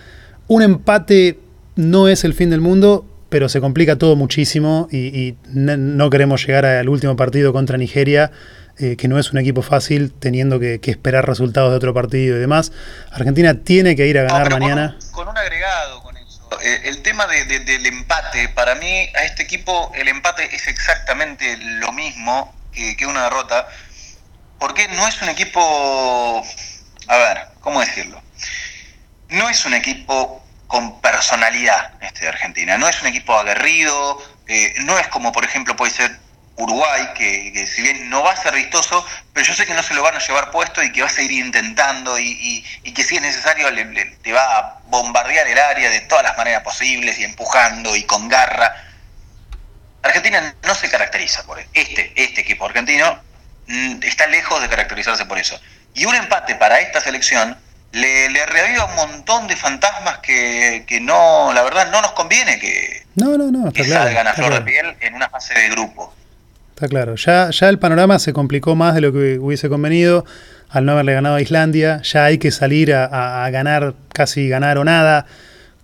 Un empate no es el fin del mundo, pero se complica todo muchísimo y, y no queremos llegar al último partido contra Nigeria, eh, que no es un equipo fácil, teniendo que, que, esperar resultados de otro partido y demás. Argentina tiene que ir a ganar no, mañana. Con, con, un agregado con eso. Eh, el tema de, de, del empate, para mí, a este equipo, el empate es exactamente lo mismo que, que una derrota, porque no es un equipo a ver, ¿cómo decirlo? No es un equipo con personalidad este de Argentina, no es un equipo aguerrido, eh, no es como por ejemplo puede ser Uruguay, que, que, si bien no va a ser vistoso, pero yo sé que no se lo van a llevar puesto y que va a seguir intentando y, que si es necesario le, le, te va a bombardear el área de todas las maneras posibles y empujando y con garra. Argentina no se caracteriza por este, este equipo argentino, mm, está lejos de caracterizarse por eso. Y un empate para esta selección le, le reaviva un montón de fantasmas que, que, no, la verdad, no nos conviene que, no, no, no, que claro, salgan a flor claro. de piel en una fase de grupo. Está claro, ya, ya el panorama se complicó más de lo que hubiese convenido al no haberle ganado a Islandia, ya hay que salir a, a, a ganar, casi ganar o nada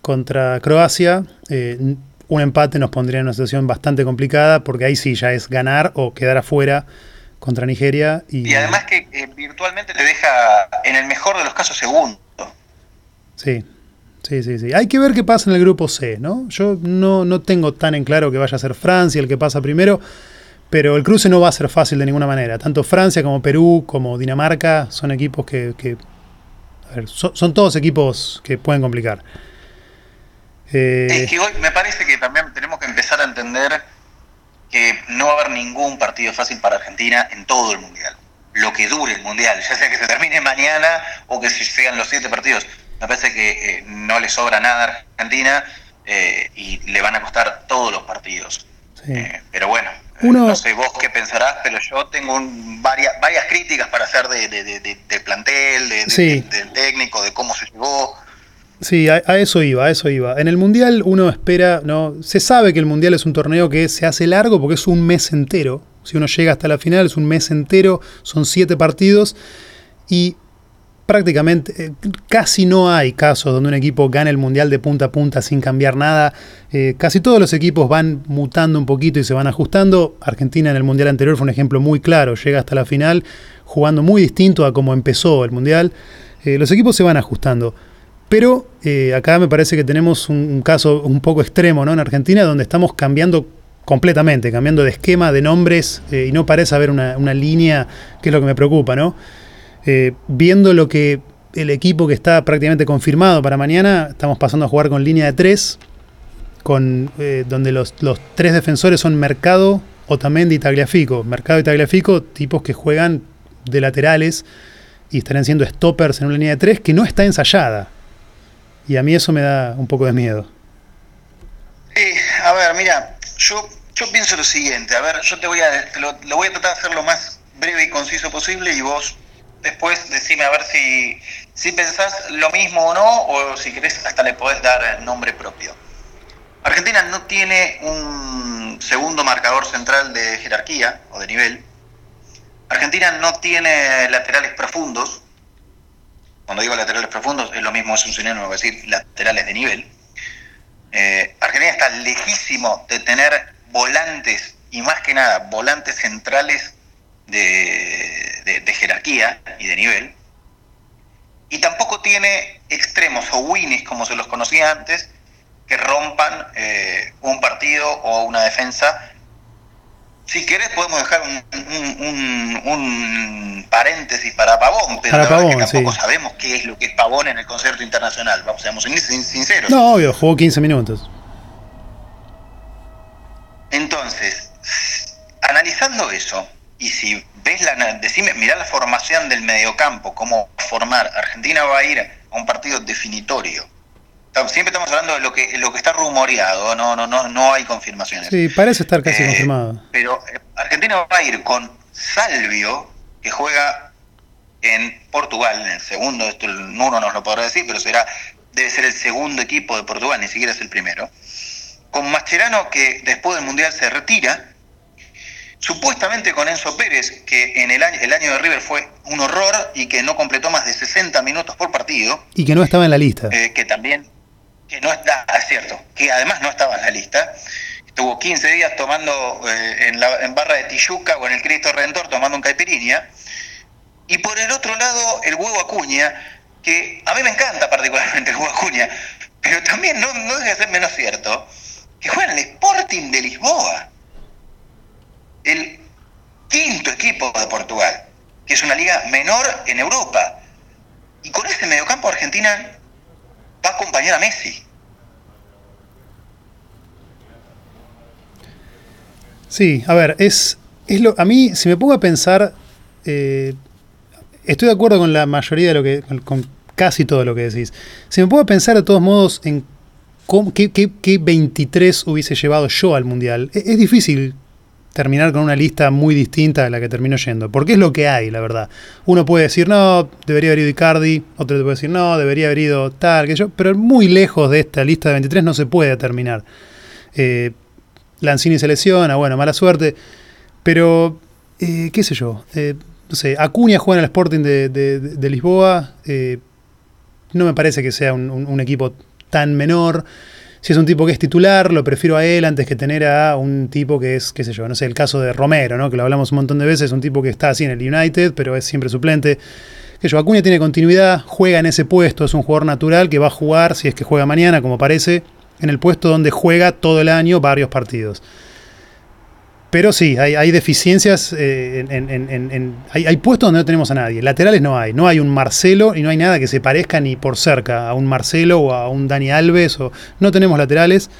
contra Croacia. Eh, un empate nos pondría en una situación bastante complicada porque ahí sí ya es ganar o quedar afuera contra Nigeria. Y, y además que virtualmente te deja, en el mejor de los casos, segundo. Sí, sí, sí, sí. Hay que ver qué pasa en el grupo C, ¿no? Yo no, no tengo tan en claro que vaya a ser Francia el que pasa primero, pero el cruce no va a ser fácil de ninguna manera. Tanto Francia como Perú, como Dinamarca, son equipos que... que a ver, son, son, todos equipos que pueden complicar. Eh, es que hoy me parece que también tenemos que empezar a entender que no va a haber ningún partido fácil para Argentina en todo el Mundial. Lo que dure el Mundial, ya sea que se termine mañana o que se sean los siete partidos. Me parece que eh, no le sobra nada a Argentina. eh, y le van a costar todos los partidos. Eh, pero bueno, no sé vos qué pensarás, pero yo tengo varias, varias críticas para hacer de, de, plantel, del técnico, de cómo se llegó. Sí, a, eso iba, a eso iba. En el Mundial uno espera, ¿no? Se sabe que el Mundial es un torneo que se hace largo porque es un mes entero. Si uno llega hasta la final, es un mes entero, son siete partidos. Y prácticamente, eh, casi no hay casos donde un equipo gane el Mundial de punta a punta sin cambiar nada. Eh, casi todos los equipos van mutando un poquito y se van ajustando. Argentina en el Mundial anterior fue un ejemplo muy claro, llega hasta la final jugando muy distinto a como empezó el Mundial. Eh, los equipos se van ajustando. Pero acá me parece que tenemos un, caso un poco extremo ¿no? en Argentina donde estamos cambiando completamente, cambiando de esquema, de nombres, y no parece haber una, una, línea, que es lo que me preocupa, ¿no? Eh, viendo lo que el equipo que está prácticamente confirmado para mañana, estamos pasando a jugar con línea de tres, con, eh, donde los, tres defensores son Mercado, Otamendi y Tagliafico. Mercado y tipos que juegan de laterales y estarían siendo stoppers en una línea de tres que no está ensayada. Y a mí eso me da un poco de miedo. a ver, mira, yo, yo pienso lo siguiente. A ver, yo te voy a, lo, lo voy a tratar de hacer lo más breve y conciso posible y vos después decime a ver si, si pensás lo mismo o no, o si querés hasta le podés dar nombre propio. Argentina no tiene un segundo marcador central de jerarquía o de nivel. Argentina no tiene laterales profundos. Cuando digo laterales profundos es lo mismo, es un sinónimo decir laterales de nivel. Eh, Argentina está lejísimo de tener volantes y más que nada volantes centrales de, jerarquía y de nivel. Y tampoco tiene extremos o winnies, como se los conocía antes, que rompan eh, un partido o una defensa. Si querés podemos dejar un, un, paréntesis para Pavón, pero tampoco sabemos qué es lo que es Pavón en el concierto internacional. Vamos, seamos sinceros. No, obvio, jugó 15 minutos. Entonces, analizando eso, y si ves la, decime, mirá la formación del mediocampo, cómo formar. Argentina va a ir a un partido definitorio. Siempre estamos hablando de lo que lo que está rumoreado, no no no no hay confirmaciones. Sí, parece estar casi eh, confirmado. Pero eh, Argentina va a ir con Salvio, que juega en Portugal, en el segundo, esto uno nos lo podrá decir, pero será debe ser el segundo equipo de Portugal, ni siquiera es el primero. Con Mascherano, que después del Mundial se retira, supuestamente con Enzo Pérez, que en el año, el año de River fue un horror y que no completó más de 60 minutos por partido. Y que no estaba en la lista. Eh, que también, que no está, es cierto, que además no estaba en la lista. Estuvo 15 días tomando eh, en, la, en barra de Tijuca o en el Cristo Redentor tomando un caipirinha. Y por el otro lado, el huevo Acuña, que a mí me encanta particularmente el huevo Acuña, pero también no, no deja de ser menos cierto, que juega en el Sporting de Lisboa el quinto equipo de Portugal, que es una liga menor en Europa. Y con ese mediocampo Argentina va a acompañar a Messi. Sí, a ver, es, es lo, a mí, si me pongo a pensar, eh, estoy de acuerdo con la mayoría de lo que, con, casi todo lo que decís. Si me pongo a pensar de todos modos en qué, qué, 23 hubiese llevado yo al Mundial, es, es difícil terminar con una lista muy distinta a la que terminó yendo. Porque es lo que hay, la verdad. Uno puede decir, no, debería haber ido Icardi, otro puede decir, no, debería haber ido tal, que yo, pero muy lejos de esta lista de 23 no se puede terminar. Eh, Lanzini se lesiona, bueno, mala suerte, pero, eh, qué sé yo, eh, no sé, Acuña juega en el Sporting de, Lisboa, no me parece que sea un equipo tan menor. Si es un tipo que es titular, lo prefiero a él antes que tener a un tipo que es, qué sé yo, no sé, el caso de Romero, ¿no? Que lo hablamos un montón de veces, un tipo que está así en el United, pero es siempre suplente. Que yo, Acuña tiene continuidad, juega en ese puesto, es un jugador natural que va a jugar, si es que juega mañana, como parece, en el puesto donde juega todo el año varios partidos. Pero sí, hay, deficiencias, eh, hay, puestos donde no tenemos a nadie. Laterales no hay, no hay un Marcelo y no hay nada que se parezca ni por cerca a un Marcelo o a un Dani Alves. O, no tenemos laterales.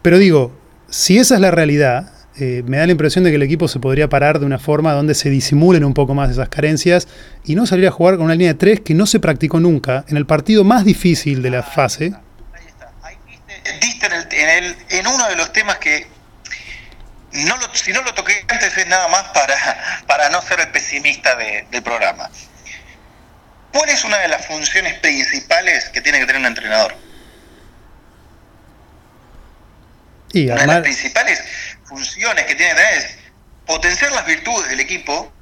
Pero digo, si esa es la realidad, eh, me da la impresión de que el equipo se podría parar de una forma donde se disimulen un poco más esas carencias y no salir a jugar con una línea de tres que no se practicó nunca en el partido más difícil de la fase. Ahí está, ahí en, el, en uno de los temas que no lo, si no lo toqué antes es nada más para, para no ser el pesimista del programa. ¿Cuál es una de las funciones principales que tiene que tener un entrenador? Y una de las principales funciones que tiene que tener es potenciar las virtudes del equipo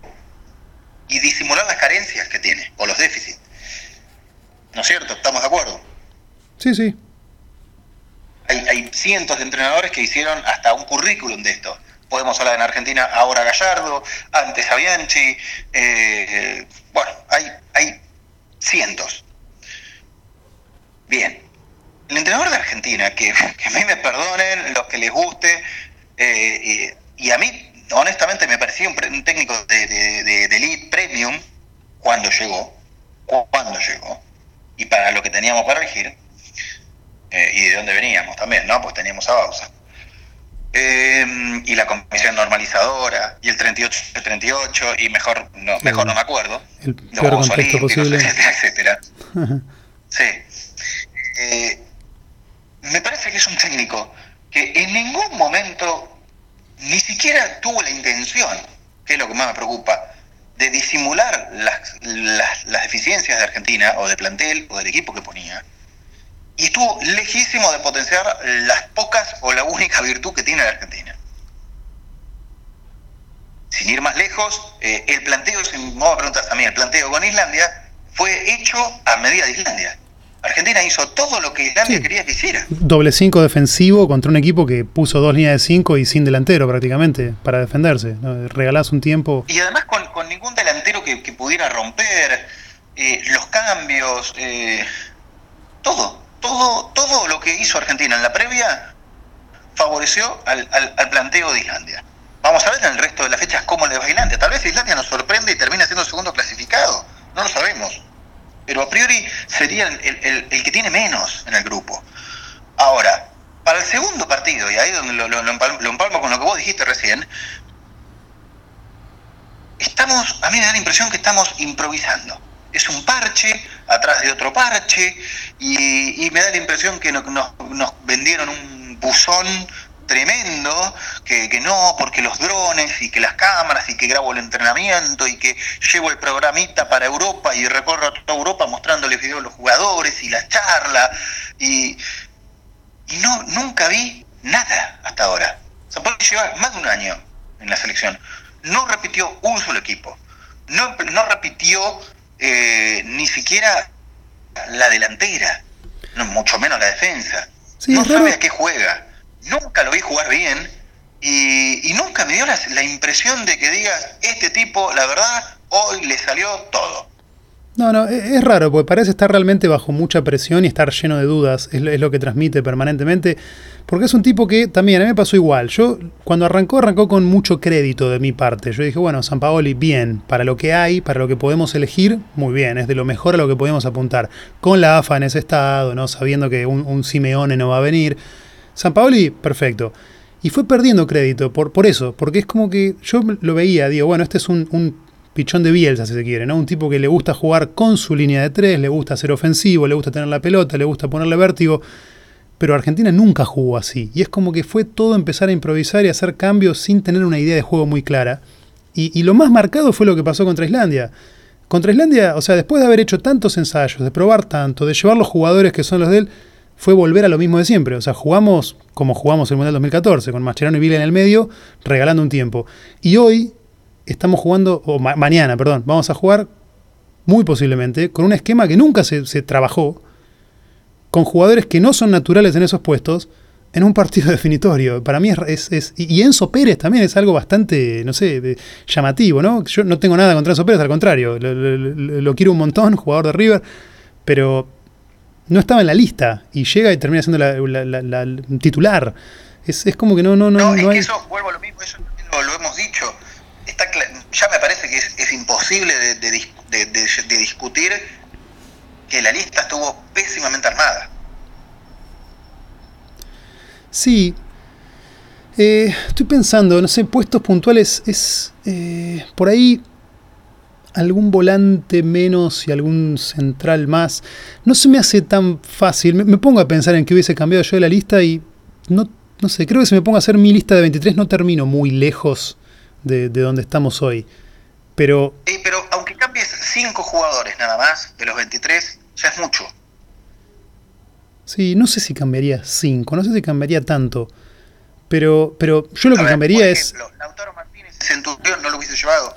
y disimular las carencias que tiene o los déficits. ¿No es cierto? ¿Estamos de acuerdo? Sí, sí. Hay, cientos de entrenadores que hicieron hasta un currículum de esto. Podemos hablar en Argentina ahora Gallardo, antes a Bianchi. Eh, bueno, hay, hay cientos. Bien. El entrenador de Argentina, que, a mí me perdonen los que les guste, eh, y, a mí honestamente me parecía un, técnico de, de, de, elite premium cuando llegó, cuando llegó, y para lo que teníamos para elegir, eh, y de dónde veníamos también, ¿no? Pues teníamos a Bausa. Eh, y la comisión normalizadora, y el 38, el 38, y mejor no, mejor no me acuerdo. El peor contexto posible. Etcétera, etcétera. sí. Eh, me parece que es un técnico que en ningún momento ni siquiera tuvo la intención, que es lo que más me preocupa, de disimular las, las, las deficiencias de Argentina, o de plantel, o del equipo que ponía y estuvo lejísimo de potenciar las pocas o la única virtud que tiene la Argentina. Sin ir más lejos, eh, el planteo, si me preguntas a mí, el planteo con Islandia fue hecho a medida de Islandia. Argentina hizo todo lo que Islandia quería que hiciera. Doble cinco defensivo contra un equipo que puso dos líneas de cinco y sin delantero prácticamente para defenderse. Regalás un tiempo. Y además con, ningún delantero que, pudiera romper eh, los cambios, eh, todo todo, todo lo que hizo Argentina en la previa favoreció al, planteo de Islandia. Vamos a ver en el resto de las fechas cómo le va a Islandia. Tal vez Islandia nos sorprende y termina siendo segundo clasificado. No lo sabemos. Pero a priori sería el, que tiene menos en el grupo. Ahora, para el segundo partido, y ahí donde lo, lo, empalmo con lo que vos dijiste recién, estamos, a mí me da la impresión que estamos improvisando es un parche atrás de otro parche y, me da la impresión que nos, vendieron un buzón tremendo, que, no, porque los drones y que las cámaras y que grabo el entrenamiento y que llevo el programita para Europa y recorro toda Europa mostrándoles videos a los jugadores y la charla y, y no, nunca vi nada hasta ahora. se puede llevar más de un año en la selección. No repitió un solo equipo. No, no repitió eh, ni siquiera la delantera, no, mucho menos la defensa. no sabe a qué juega. Nunca lo vi jugar bien y, nunca me dio la, impresión de que digas, este tipo, la verdad, hoy le salió todo. No, no, e, es, raro, porque parece estar realmente bajo mucha presión y estar lleno de dudas, es, lo que transmite permanentemente. Porque es un tipo que también a mí me pasó igual. Yo cuando arrancó, arrancó con mucho crédito de mi parte. Yo dije, bueno, San Paoli, bien, para lo que hay, para lo que podemos elegir, muy bien, es de lo mejor a lo que podemos apuntar. Con la AFA en ese estado, ¿no? Sabiendo que un, Simeone no va a venir. San Paoli, perfecto. Y fue perdiendo crédito por, por eso, porque es como que yo lo veía, digo, bueno, este es un pichón de Bielsa, si se quiere, ¿no? Un tipo que le gusta jugar con su línea de tres, le gusta ser ofensivo, le gusta tener la pelota, le gusta ponerle vértigo pero Argentina nunca jugó así. Y es como que fue todo empezar a improvisar y hacer cambios sin tener una idea de juego muy clara. Y, lo más marcado fue lo que pasó contra Islandia. Contra Islandia, o sea, después de haber hecho tantos ensayos, de probar tanto, de llevar los jugadores que son los de él, fue volver a lo mismo de siempre. O sea, jugamos como jugamos el Mundial 2014, con Mascherano y Vila en el medio, regalando un tiempo. Y hoy estamos jugando, o mañana, perdón, vamos a jugar muy posiblemente con un esquema que nunca se, se trabajó, con jugadores que no son naturales en esos puestos en un partido definitorio. Para mí es, es, y Enzo Pérez también es algo bastante, no sé, llamativo, ¿no? Yo no tengo nada contra Enzo Pérez, al contrario, lo, quiero un montón, jugador de River, pero no estaba en la lista y llega y termina siendo la, titular. Es, como que no, no, no. No, es que eso, vuelvo a lo mismo, eso lo, hemos dicho. Ya me parece que es, imposible de discutir que la lista estuvo pésimamente armada. Sí. Eh, estoy pensando, no sé, puestos puntuales es eh, por ahí algún volante menos y algún central más. No se me hace tan fácil. Me, pongo a pensar en que hubiese cambiado yo de la lista y no, no sé, creo que si me pongo a hacer mi lista de 23 no termino muy lejos de, de donde estamos hoy. Pero... Sí, pero aunque cambies 5 jugadores nada más de los 23, ya es mucho. Sí, no sé si cambiaría 5, no sé si cambiaría tanto. Pero, pero yo lo que cambiaría es. Lautaro Martínez Centurión no lo hubiese llevado.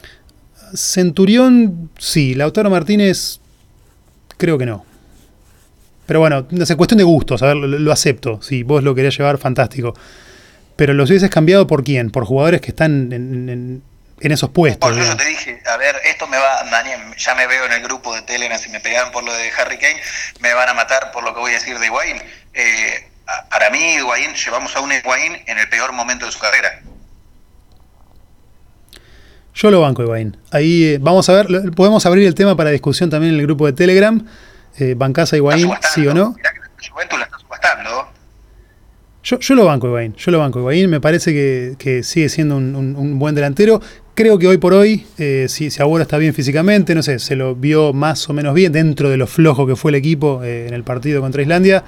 Centurión, sí. Lautaro Martínez, creo que no. Pero bueno, es cuestión de gustos, a ver, lo, acepto. Si vos lo querías llevar, fantástico. Pero los hubieses cambiado por quién? Por jugadores que están en, en, esos puestos. Por eso te dije, a ver, esto me va, ya me veo en el grupo de Telegram, si me pegan por lo de Harry Kane, me van a matar por lo que voy a decir de Wayne. Eh, para mí, Higuaín, llevamos a un Higuaín en el peor momento de su carrera. Yo lo banco, Higuaín. Ahí eh, vamos a ver, podemos abrir el tema para discusión también en el grupo de Telegram. Eh, ¿Bancás a Higuaín, sí o no? Mirá que la está subastando. Yo, yo lo banco, Higuaín. Yo lo banco, Higuaín. Me parece que, sigue siendo un, buen delantero. Creo que hoy por hoy, eh, si, si Agüero está bien físicamente, no sé, se lo vio más o menos bien dentro de lo flojo que fue el equipo en el partido contra Islandia.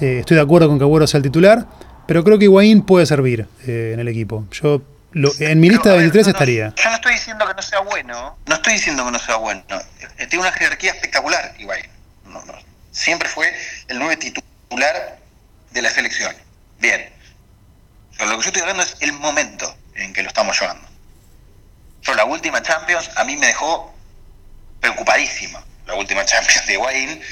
Eh, estoy de acuerdo con que Agüero sea el titular, pero creo que Higuaín puede servir eh, en el equipo. Yo en mi lista de 23 estaría. Yo no estoy diciendo que no sea bueno, no estoy diciendo que no sea bueno. Eh, tiene una jerarquía espectacular, Higuaín. Siempre fue el nueve titular de la selección. Bien. Pero lo que yo estoy hablando es el momento en que lo estamos llevando. Yo la última Champions a mí me dejó preocupadísimo. La última Champions de Higuaín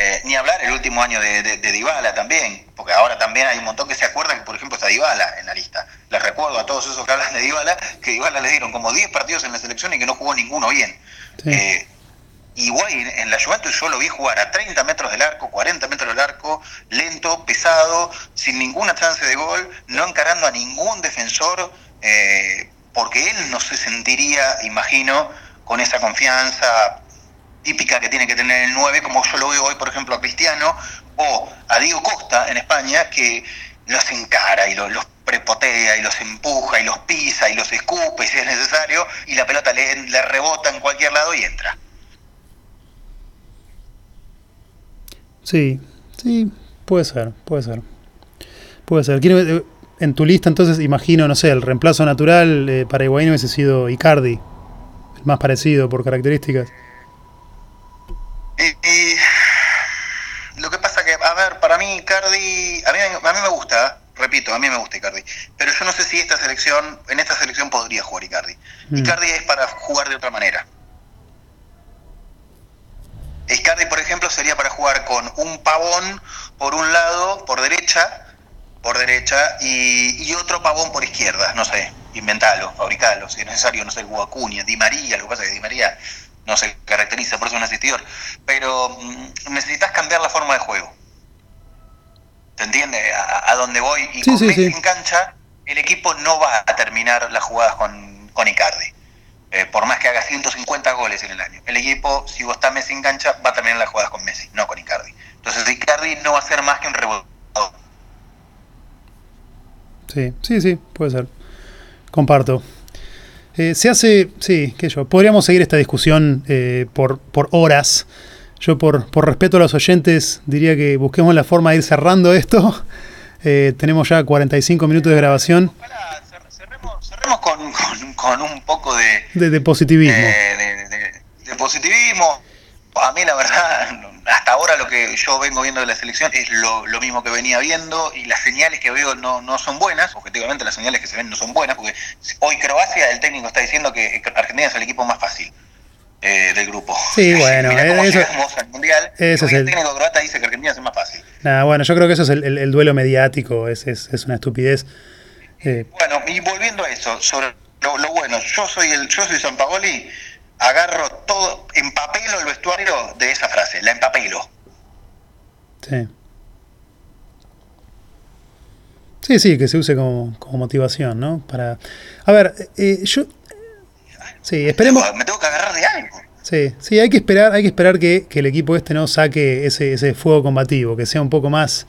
eh, ni hablar el último año de, de, Dybala también, porque ahora también hay un montón que se acuerdan que, por ejemplo, está Dybala en la lista. Les recuerdo a todos esos que hablan de Dybala que Dybala le dieron como 10 partidos en la selección y que no jugó ninguno bien. Eh, y Wayne en la Juventus yo lo vi jugar a 30 metros del arco, 40 metros del arco, lento, pesado, sin ninguna chance de gol, no encarando a ningún defensor, eh, porque él no se sentiría, imagino, con esa confianza típica que tiene que tener el 9, como yo lo veo hoy, por ejemplo, a Cristiano o a Diego Costa en España, que los encara y los, prepotea y los empuja y los pisa y los escupe si es necesario y la pelota le, rebota en cualquier lado y entra. Sí, sí, puede ser, puede ser. Puede ser. Eh, en tu lista entonces imagino, no sé, el reemplazo natural eh, para Higuaín hubiese sido Icardi, el más parecido por características. Y, lo que pasa que, a ver, para mí Icardi, a mí, a mí me gusta, repito, a mí me gusta Icardi, pero yo no sé si esta selección, en esta selección podría jugar Icardi. Mm. Icardi es para jugar de otra manera. Icardi, por ejemplo, sería para jugar con un pavón por un lado, por derecha, por derecha, y, otro pavón por izquierda, no sé, inventalo, fabricalo, si es necesario, no sé, Guacuña, Di María, lo que pasa es que Di María no se caracteriza por ser un asistidor, pero mm, necesitas cambiar la forma de juego. ¿Te entiendes? A, dónde voy. Y con Messi en cancha, el equipo no va a terminar las jugadas con, con Icardi. Eh, por más que haga 150 goles en el año. El equipo, si vos estás Messi en cancha, va a terminar las jugadas con Messi, no con Icardi. Entonces Icardi no va a ser más que un rebotador. Sí, sí, sí, puede ser. Comparto. Eh, se hace, sí, qué yo, podríamos seguir esta discusión eh, por, por horas. Yo por, por respeto a los oyentes diría que busquemos la forma de ir cerrando esto. Eh, tenemos ya 45 minutos de grabación. cerremos, con, con, un poco de, de, positivismo. de positivismo. A mí la verdad hasta ahora lo que yo vengo viendo de la selección es lo, mismo que venía viendo y las señales que veo no, no son buenas, objetivamente las señales que se ven no son buenas, porque hoy Croacia, el técnico está diciendo que Argentina es el equipo más fácil. Eh, del grupo. Sí, bueno, eh, eso, al mundial. es el, técnico croata dice que Argentina es más fácil. Nada, bueno, yo creo que eso es el, duelo mediático, es, es, es una estupidez. Eh. Bueno, y volviendo a eso, sobre lo, bueno, yo soy el, yo soy San Paoli agarro todo, empapelo el vestuario de esa frase, la empapelo. Sí. Sí, sí, que se use como, como motivación, ¿no? Para. A ver, eh, yo. Sí, esperemos. Me tengo que agarrar de algo. Sí, sí, hay que esperar, hay que esperar que, que el equipo este no saque ese, ese fuego combativo, que sea un poco más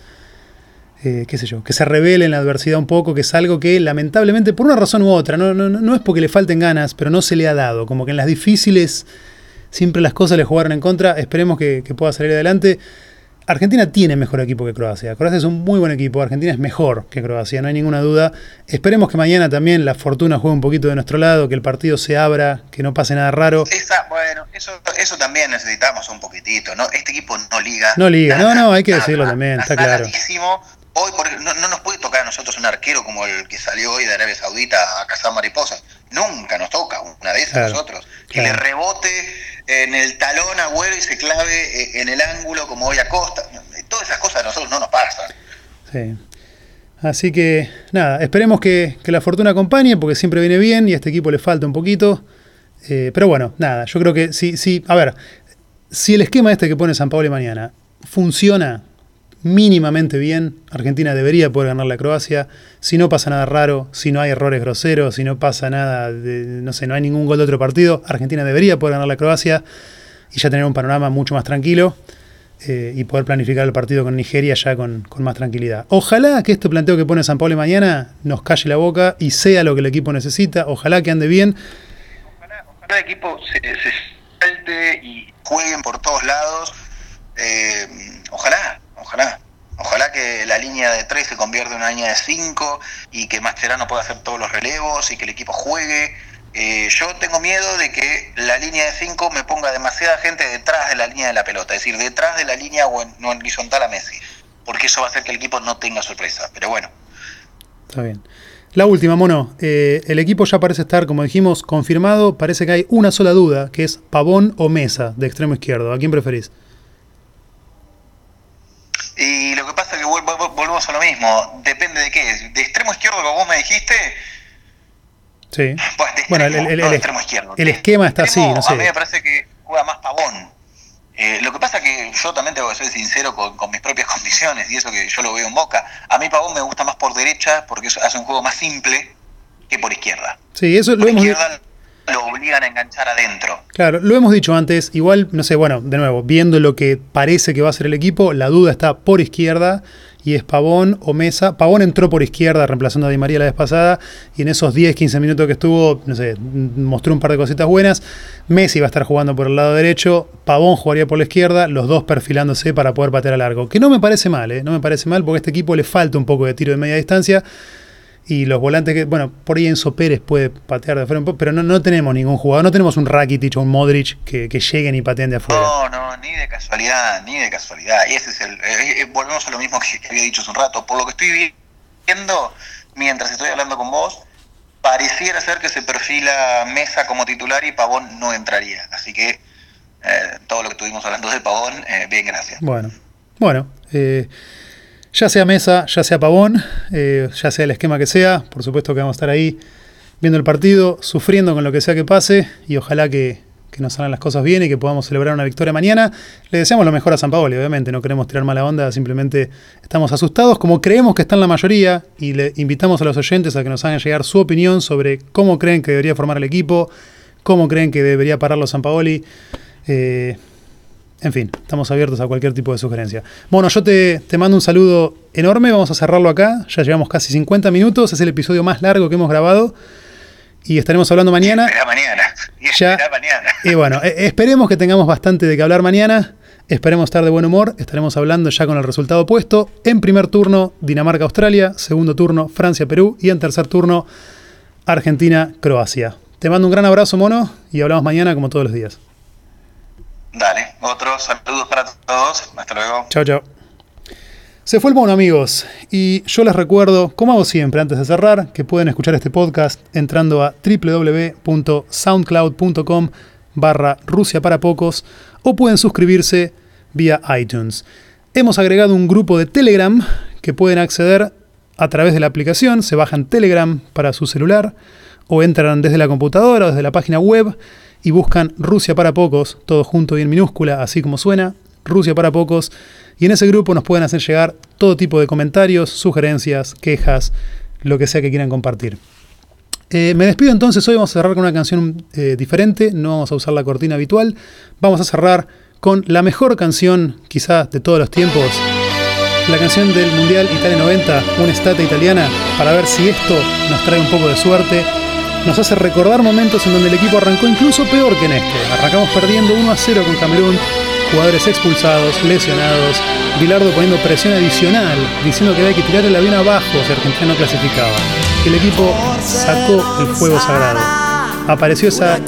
eh, qué sé yo, que se revele en la adversidad un poco, que es algo que lamentablemente, por una razón u otra, no, no, no es porque le falten ganas, pero no se le ha dado, como que en las difíciles siempre las cosas le jugaron en contra, esperemos que, pueda salir adelante. Argentina tiene mejor equipo que Croacia. Croacia es un muy buen equipo, Argentina es mejor que Croacia, no hay ninguna duda. Esperemos que mañana también la fortuna juegue un poquito de nuestro lado, que el partido se abra, que no pase nada raro. bueno, eso, eso también necesitamos un poquitito, ¿no? Este equipo no liga. No liga, no, no, hay que decirlo también, está claro. Hoy no, nos puede tocar a nosotros un arquero como el que salió hoy de Arabia Saudita a cazar mariposas. Nunca nos toca una de esas a nosotros. Que le rebote en el talón a Agüero y se clave eh, en el ángulo como hoy a Costa. Todas esas cosas a nosotros no nos pasan. Sí. Así que nada, esperemos que, la fortuna acompañe porque siempre viene bien y a este equipo le falta un poquito. Eh, pero bueno, nada, yo creo que sí, sí, a ver, si el esquema este que pone San Pablo mañana funciona mínimamente bien, Argentina debería poder ganar la Croacia. Si no pasa nada raro, si no hay errores groseros, si no pasa nada, de, no sé, no hay ningún gol de otro partido, Argentina debería poder ganar la Croacia y ya tener un panorama mucho más tranquilo eh, y poder planificar el partido con Nigeria ya con, más tranquilidad. Ojalá que este planteo que pone San Pablo mañana nos calle la boca y sea lo que el equipo necesita. Ojalá que ande bien. Ojalá, el equipo se, salte y jueguen por todos lados. Eh, ojalá, ojalá. Ojalá que la línea de 3 se convierta en una línea de 5 y que Mascherano pueda hacer todos los relevos y que el equipo juegue. Eh, yo tengo miedo de que la línea de 5 me ponga demasiada gente detrás de la línea de la pelota, es decir, detrás de la línea o en, en horizontal a Messi, porque eso va a hacer que el equipo no tenga sorpresa. Pero bueno. Está bien. La última, mono. Eh, el equipo ya parece estar, como dijimos, confirmado. Parece que hay una sola duda, que es Pavón o Mesa de extremo izquierdo. ¿A quién preferís? Y lo que pasa es que volvemos a lo mismo. Depende de qué. De extremo izquierdo, como vos me dijiste. Sí. Pues bueno, el, el, extremo izquierdo. El esquema está así, no sé. A mí me parece que juega más pavón. Eh, lo que pasa es que yo también tengo que ser sincero con, mis propias condiciones y eso que yo lo veo en boca. A mí Pavón me gusta más por derecha porque hace un juego más simple que por izquierda. Sí, eso lo hemos lo obligan a enganchar adentro. Claro, lo hemos dicho antes, igual, no sé, bueno, de nuevo, viendo lo que parece que va a ser el equipo, la duda está por izquierda y es Pavón o Mesa. Pavón entró por izquierda reemplazando a Di María la vez pasada y en esos 10, 15 minutos que estuvo, no sé, mostró un par de cositas buenas. Messi va a estar jugando por el lado derecho, Pavón jugaría por la izquierda, los dos perfilándose para poder patear a largo. Que no me parece mal, ¿eh? No me parece mal porque a este equipo le falta un poco de tiro de media distancia y los volantes que, bueno, por ahí Enzo Pérez puede patear de afuera pero no, no tenemos ningún jugador, no tenemos un Rakitic o un Modric que, lleguen y pateen de afuera. No, no, ni de casualidad, ni de casualidad. Y ese es el, eh, eh, volvemos a lo mismo que, había dicho hace un rato. Por lo que estoy viendo, mientras estoy hablando con vos, pareciera ser que se perfila Mesa como titular y Pavón no entraría. Así que eh, todo lo que estuvimos hablando de Pavón, bien, gracias. Bueno, bueno. Eh, ya sea Mesa, ya sea Pavón, eh, ya sea el esquema que sea, por supuesto que vamos a estar ahí viendo el partido, sufriendo con lo que sea que pase y ojalá que, nos salgan las cosas bien y que podamos celebrar una victoria mañana. Le deseamos lo mejor a San Paolo, obviamente, no queremos tirar mala onda, simplemente estamos asustados, como creemos que están la mayoría, y le invitamos a los oyentes a que nos hagan llegar su opinión sobre cómo creen que debería formar el equipo, cómo creen que debería pararlo San Paoli. Eh, en fin, estamos abiertos a cualquier tipo de sugerencia. Bueno, yo te, mando un saludo enorme, vamos a cerrarlo acá, ya llevamos casi 50 minutos, es el episodio más largo que hemos grabado y estaremos hablando mañana. Y mañana. Y mañana. Y bueno, e, esperemos que tengamos bastante de qué hablar mañana. Esperemos estar de buen humor. Estaremos hablando ya con el resultado puesto. En primer turno, Dinamarca-Australia. Segundo turno, Francia-Perú. Y en tercer turno, Argentina-Croacia. Te mando un gran abrazo, mono. Y hablamos mañana como todos los días. Dale, otros saludos para todos. Hasta luego. Chao, chao. Se fue el mono, amigos. Y yo les recuerdo, como hago siempre antes de cerrar, que pueden escuchar este podcast entrando a www.soundcloud.com barra Rusia para pocos o pueden suscribirse vía iTunes. Hemos agregado un grupo de Telegram que pueden acceder a través de la aplicación. Se bajan Telegram para su celular o entran desde la computadora o desde la página web y buscan Rusia para pocos, todo junto y en minúscula, así como suena, Rusia para pocos, y en ese grupo nos pueden hacer llegar todo tipo de comentarios, sugerencias, quejas, lo que sea que quieran compartir. Eh, me despido entonces, hoy vamos a cerrar con una canción eh, diferente, no vamos a usar la cortina habitual, vamos a cerrar con la mejor canción quizás de todos los tiempos, la canción del Mundial Italia 90, una estate italiana, para ver si esto nos trae un poco de suerte nos hace recordar momentos en donde el equipo arrancó incluso peor que en este. Arrancamos perdiendo 1 a 0 con Camerún, jugadores expulsados, lesionados, Bilardo poniendo presión adicional, diciendo que había que tirar el avión abajo si Argentina no clasificaba. El equipo sacó el fuego sagrado. Apareció esa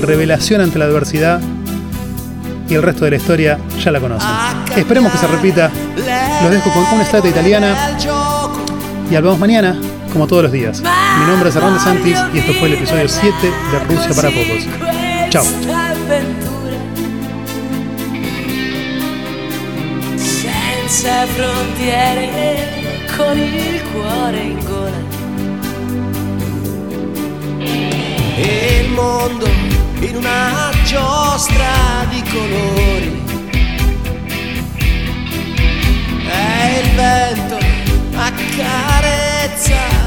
revelación ante la adversidad y el resto de la historia ya la conocen. Esperemos que se repita. Los dejo con una estatua italiana y hablamos mañana, como todos los días. Mi nombre es Hernán Santis y esto fue el episodio 7 de Rusia para Pocos. Chao. senza frontiere con il cuore in gola. E il mondo in una giostra di colori. E il vento accarezza